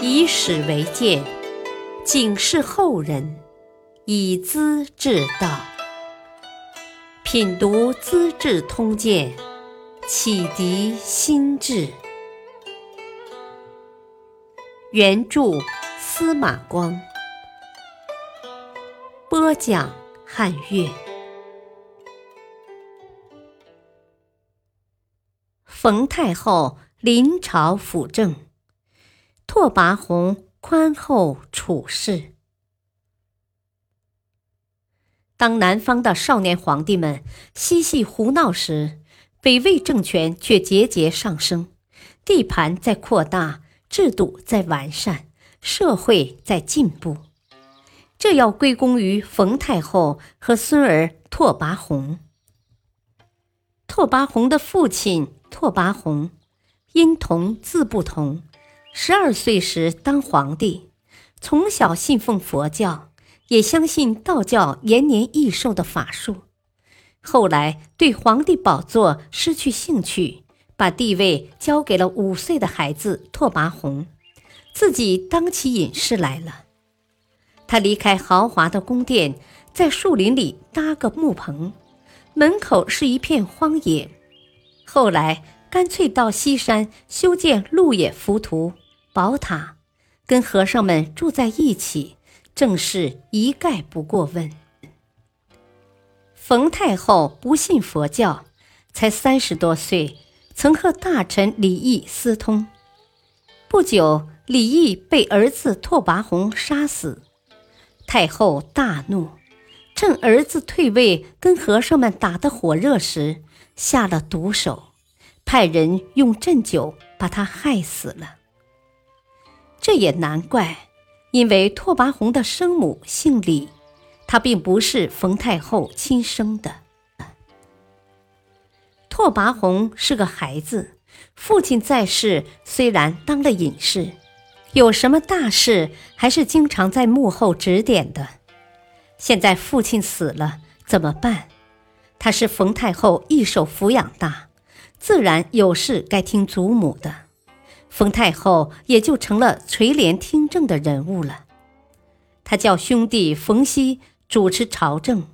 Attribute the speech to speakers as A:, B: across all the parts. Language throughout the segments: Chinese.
A: 以史为鉴，警示后人，以资治道。品读《资治通鉴》，启迪心智。原著司马光，播讲汉乐。冯太后临朝辅政，拓跋宏宽厚处事。当南方的少年皇帝们嬉戏胡闹时，北魏政权却节节上升，地盘在扩大。制度在完善，社会在进步，这要归功于冯太后和孙儿拓跋宏。拓跋宏的父亲拓跋宏，音同字不同，十二岁时当皇帝，从小信奉佛教，也相信道教延年益寿的法术。后来对皇帝宝座失去兴趣。把地位交给了五岁的孩子拓跋宏，自己当起隐士来了。他离开豪华的宫殿，在树林里搭个木棚，门口是一片荒野。后来干脆到西山修建鹿野浮屠宝塔，跟和尚们住在一起，正是一概不过问。冯太后不信佛教，才三十多岁。曾和大臣李毅私通，不久，李毅被儿子拓跋宏杀死。太后大怒，趁儿子退位、跟和尚们打得火热时，下了毒手，派人用鸩酒把他害死了。这也难怪，因为拓跋宏的生母姓李，他并不是冯太后亲生的。拓跋宏是个孩子，父亲在世，虽然当了隐士，有什么大事还是经常在幕后指点的。现在父亲死了，怎么办？他是冯太后一手抚养大，自然有事该听祖母的。冯太后也就成了垂帘听政的人物了。他叫兄弟冯熙主持朝政，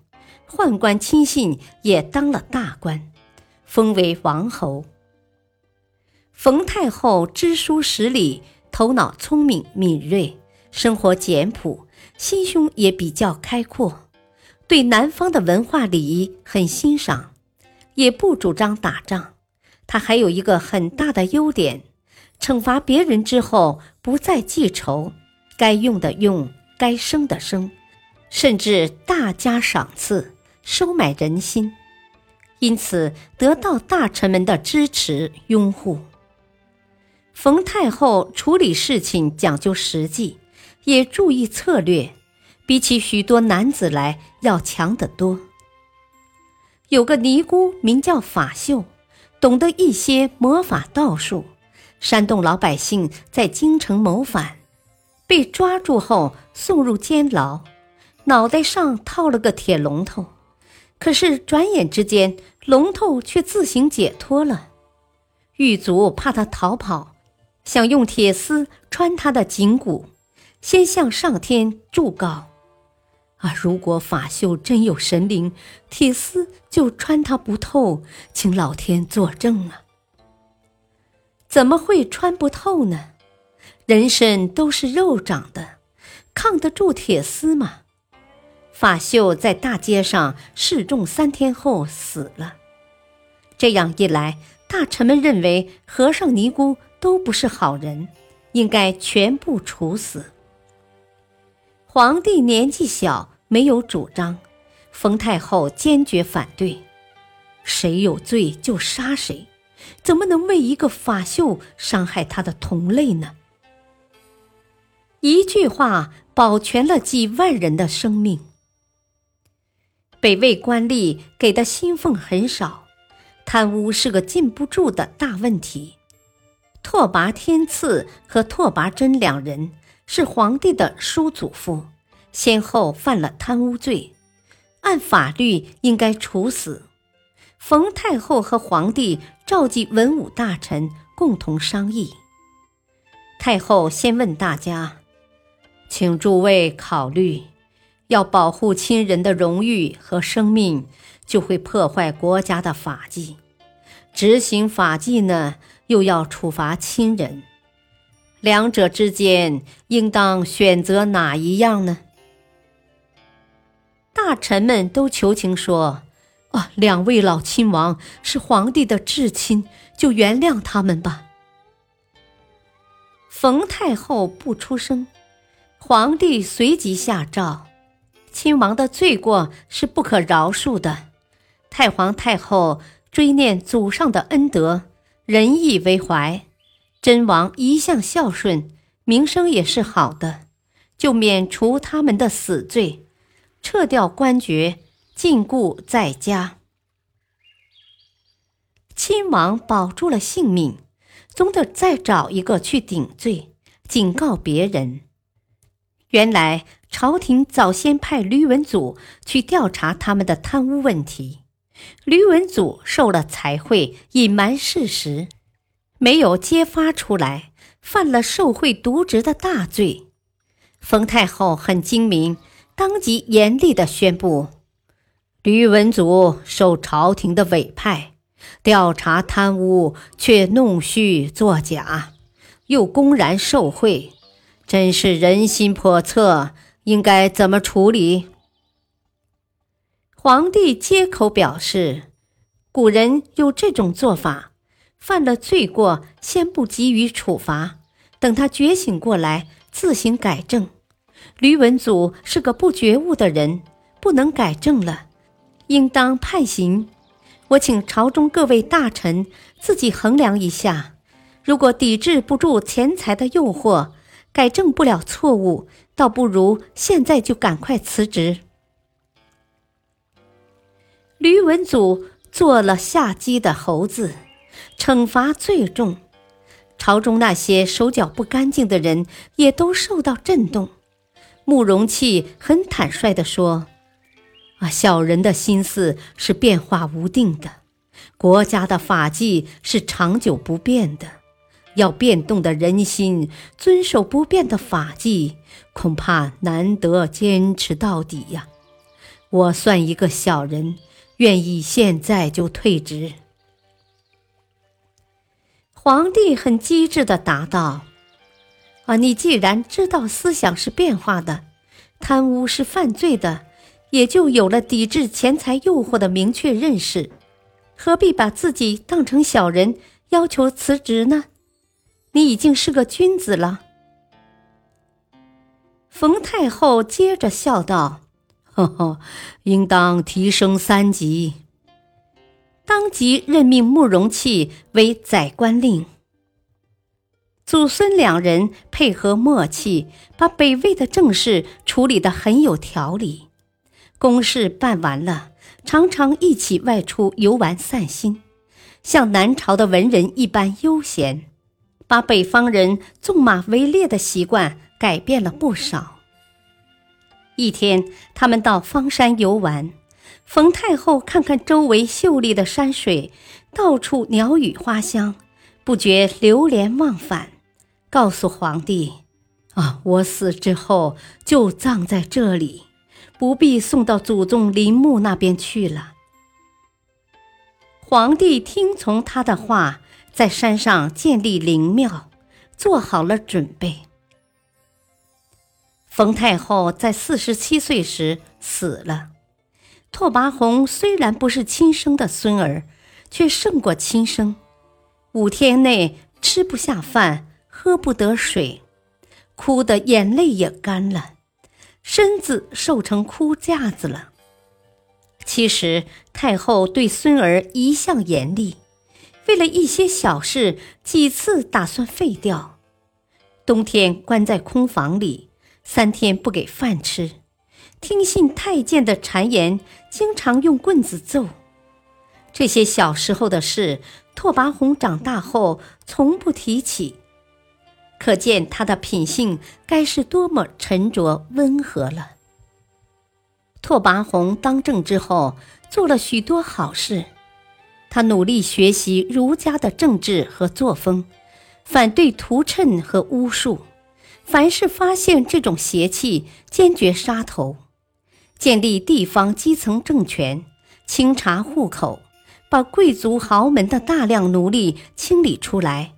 A: 宦官亲信也当了大官。封为王侯。冯太后知书识礼，头脑聪明敏锐，生活简朴，心胸也比较开阔，对南方的文化礼仪很欣赏，也不主张打仗。她还有一个很大的优点：惩罚别人之后不再记仇，该用的用，该生的生，甚至大加赏赐，收买人心。因此得到大臣们的支持拥护。冯太后处理事情讲究实际，也注意策略，比起许多男子来要强得多。有个尼姑名叫法秀，懂得一些魔法道术，煽动老百姓在京城谋反，被抓住后送入监牢，脑袋上套了个铁龙头。可是转眼之间，龙头却自行解脱了。狱卒怕他逃跑，想用铁丝穿他的颈骨，先向上天祝告：“啊，如果法秀真有神灵，铁丝就穿他不透，请老天作证啊！”怎么会穿不透呢？人身都是肉长的，抗得住铁丝吗？法秀在大街上示众三天后死了。这样一来，大臣们认为和尚尼姑都不是好人，应该全部处死。皇帝年纪小，没有主张，冯太后坚决反对。谁有罪就杀谁，怎么能为一个法秀伤害他的同类呢？一句话保全了几万人的生命。北魏官吏给的薪俸很少，贪污是个禁不住的大问题。拓跋天赐和拓跋真两人是皇帝的叔祖父，先后犯了贪污罪，按法律应该处死。冯太后和皇帝召集文武大臣共同商议，太后先问大家：“请诸位考虑，要保护亲人的荣誉和生命，就会破坏国家的法纪；执行法纪呢，又要处罚亲人。两者之间，应当选择哪一样呢？”大臣们都求情说：“啊，两位老亲王是皇帝的至亲，就原谅他们吧。”冯太后不出声，皇帝随即下诏：亲王的罪过是不可饶恕的。太皇太后追念祖上的恩德，仁义为怀，真王一向孝顺，名声也是好的，就免除他们的死罪，撤掉官爵，禁锢在家。亲王保住了性命。总得再找一个去顶罪，警告别人。原来朝廷早先派吕文祖去调查他们的贪污问题，吕文祖受了财贿，隐瞒事实，没有揭发出来，犯了受贿渎职的大罪。冯太后很精明，当即严厉地宣布：吕文祖受朝廷的委派。调查贪污，却弄虚作假，又公然受贿，真是人心叵测。应该怎么处理？皇帝接口表示，古人有这种做法：犯了罪过，先不急于处罚，等他觉醒过来，自行改正。吕文祖是个不觉悟的人，不能改正了，应当判刑。我请朝中各位大臣自己衡量一下，如果抵制不住钱财的诱惑，改正不了错误，倒不如现在就赶快辞职。吕文祖做了下机的猴子，惩罚最重，朝中那些手脚不干净的人也都受到震动。慕容器很坦率地说。啊，小人的心思是变化无定的，国家的法纪是长久不变的，要变动的人心，遵守不变的法纪，恐怕难得坚持到底呀。我算一个小人，愿意现在就退职。皇帝很机智的答道：“啊，你既然知道思想是变化的，贪污是犯罪的。”也就有了抵制钱财诱惑的明确认识，何必把自己当成小人，要求辞职呢？你已经是个君子了。冯太后接着笑道：“呵呵，应当提升三级。”当即任命慕容器为宰官令。祖孙两人配合默契，把北魏的政事处理得很有条理。公事办完了，常常一起外出游玩散心，像南朝的文人一般悠闲，把北方人纵马围猎的习惯改变了不少。一天，他们到方山游玩，冯太后看看周围秀丽的山水，到处鸟语花香，不觉流连忘返，告诉皇帝：“啊，我死之后就葬在这里。”不必送到祖宗陵墓那边去了。皇帝听从他的话，在山上建立灵庙，做好了准备。冯太后在四十七岁时死了。拓跋宏虽然不是亲生的孙儿，却胜过亲生。五天内吃不下饭，喝不得水，哭得眼泪也干了。身子瘦成枯架子了。其实太后对孙儿一向严厉，为了一些小事，几次打算废掉。冬天关在空房里，三天不给饭吃，听信太监的谗言，经常用棍子揍。这些小时候的事，拓跋宏长大后从不提起。可见他的品性该是多么沉着温和了。拓跋宏当政之后，做了许多好事。他努力学习儒家的政治和作风，反对屠谶和巫术，凡是发现这种邪气，坚决杀头。建立地方基层政权，清查户口，把贵族豪门的大量奴隶清理出来，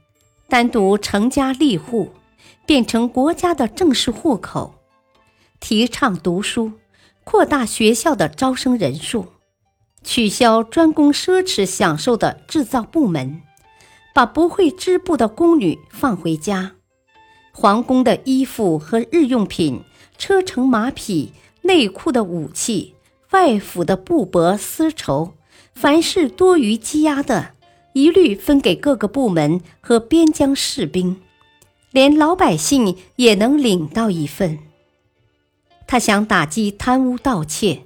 A: 单独成家立户，变成国家的正式户口。提倡读书，扩大学校的招生人数，取消专供奢侈享受的制造部门，把不会织布的宫女放回家。皇宫的衣服和日用品，车乘马匹。内库的武器，外府的布帛丝绸，凡是多余积压的，一律分给各个部门和边疆士兵，连老百姓也能领到一份。他想打击贪污盗窃，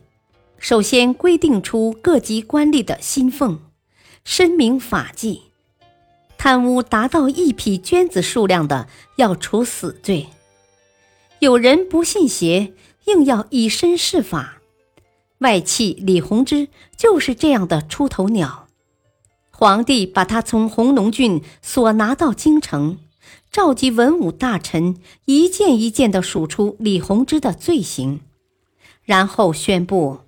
A: 首先规定出各级官吏的薪俸，申明法纪，贪污达到一匹绢子数量的，要处死罪。有人不信邪。硬要以身试法，外戚李弘之就是这样的出头鸟。皇帝把他从弘农郡所拿到京城，召集文武大臣，一件一件地数出李弘之的罪行，然后宣布：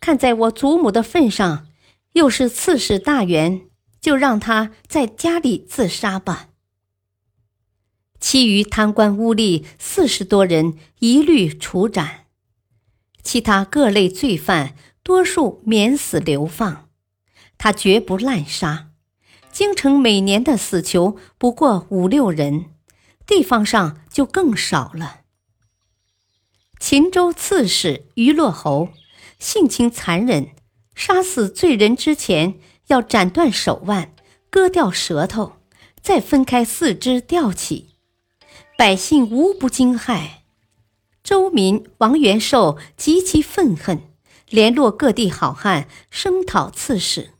A: 看在我祖母的份上，又是刺史大员，就让他在家里自杀吧。其余贪官污吏四十多人一律处斩，其他各类罪犯多数免死流放。他绝不滥杀。京城每年的死囚不过五六人，地方上就更少了。秦州刺史于洛侯性情残忍，杀死罪人之前要斩断手腕，割掉舌头，再分开四肢吊起。百姓无不惊骇，周民王元寿极其愤恨，联络各地好汉声讨刺史。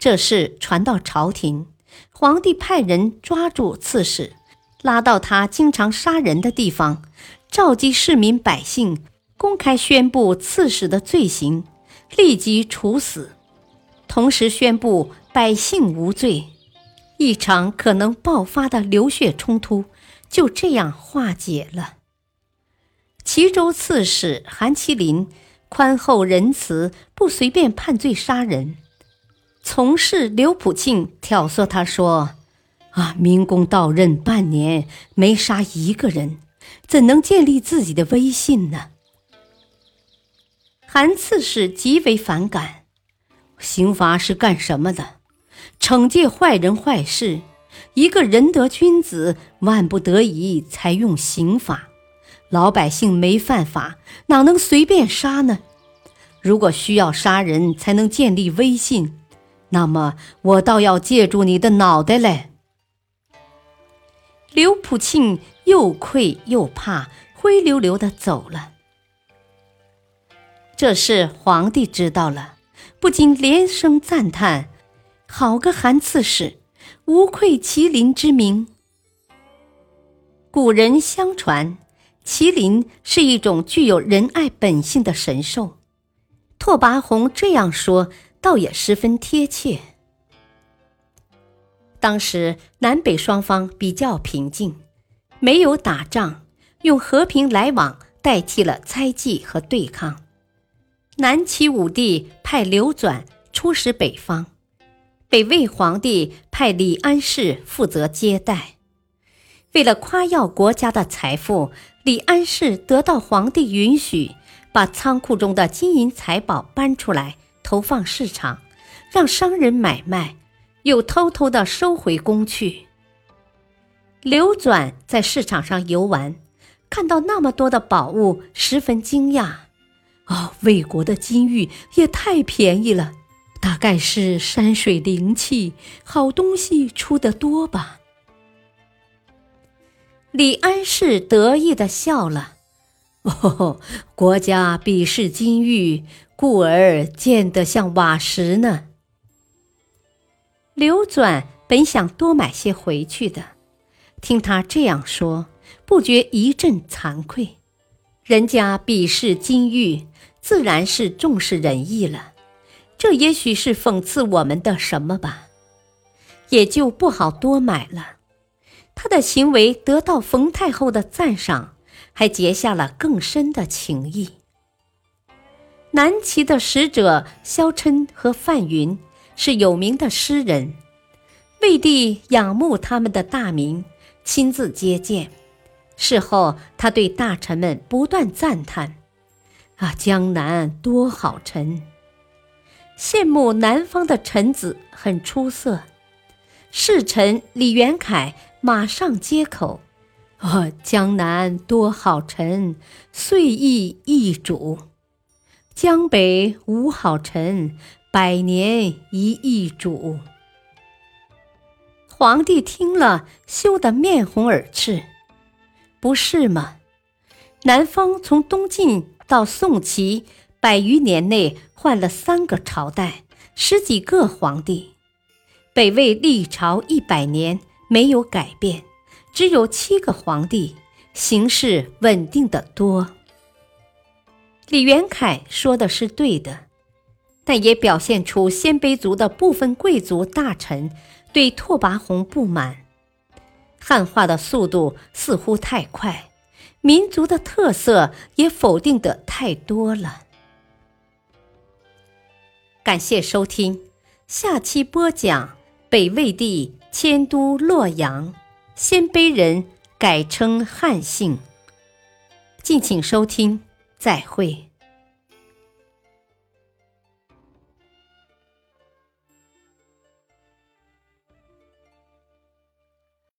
A: 这事传到朝廷，皇帝派人抓住刺史，拉到他经常杀人的地方，召集市民百姓，公开宣布刺史的罪行，立即处死，同时宣布百姓无罪。一场可能爆发的流血冲突。就这样化解了。齐州刺史韩麒麟宽厚仁慈，不随便判罪杀人。从事刘普庆挑唆他说：“啊，明公到任半年没杀一个人，怎能建立自己的威信呢？”韩刺史极为反感。刑罚是干什么的？惩戒坏人坏事。一个仁德君子，万不得已才用刑法。老百姓没犯法，哪能随便杀呢？如果需要杀人才能建立威信，那么我倒要借助你的脑袋嘞！刘普庆又愧又怕，灰溜溜的走了。这事皇帝知道了，不禁连声赞叹：“好个韩刺史！”无愧麒麟之名。古人相传，麒麟是一种具有仁爱本性的神兽。拓跋宏这样说，倒也十分贴切。当时南北双方比较平静，没有打仗，用和平来往代替了猜忌和对抗。南齐武帝派刘纂出使北方。北魏皇帝派李安世负责接待。为了夸耀国家的财富，李安世得到皇帝允许，把仓库中的金银财宝搬出来投放市场，让商人买卖，又偷偷的收回宫去。刘转在市场上游玩，看到那么多的宝物，十分惊讶。哦，魏国的金玉也太便宜了。大概是山水灵气，好东西出得多吧。李安世得意的笑了：“哦，国家鄙视金玉，故而见得像瓦石呢。”刘纂本想多买些回去的，听他这样说，不觉一阵惭愧。人家鄙视金玉，自然是重视仁义了。这也许是讽刺我们的什么吧，也就不好多买了。他的行为得到冯太后的赞赏，还结下了更深的情谊。南齐的使者萧琛和范云是有名的诗人，魏帝仰慕他们的大名，亲自接见。事后，他对大臣们不断赞叹：“啊，江南多好臣！”羡慕南方的臣子很出色。侍臣李元凯马上接口：“哦，江南多好臣，岁易易主。”江北无好臣，百年一易主。皇帝听了，羞得面红耳赤。不是吗？南方从东晋到宋齐，百余年内换了三个朝代，十几个皇帝；北魏历朝一百年没有改变，只有七个皇帝，形势稳定的多。李元凯说的是对的，但也表现出鲜卑族的部分贵族大臣对拓跋宏不满。汉化的速度似乎太快，民族的特色也否定的太多了。感谢收听，下期播讲北魏帝迁都洛阳，鲜卑人改称汉姓。敬请收听。再会。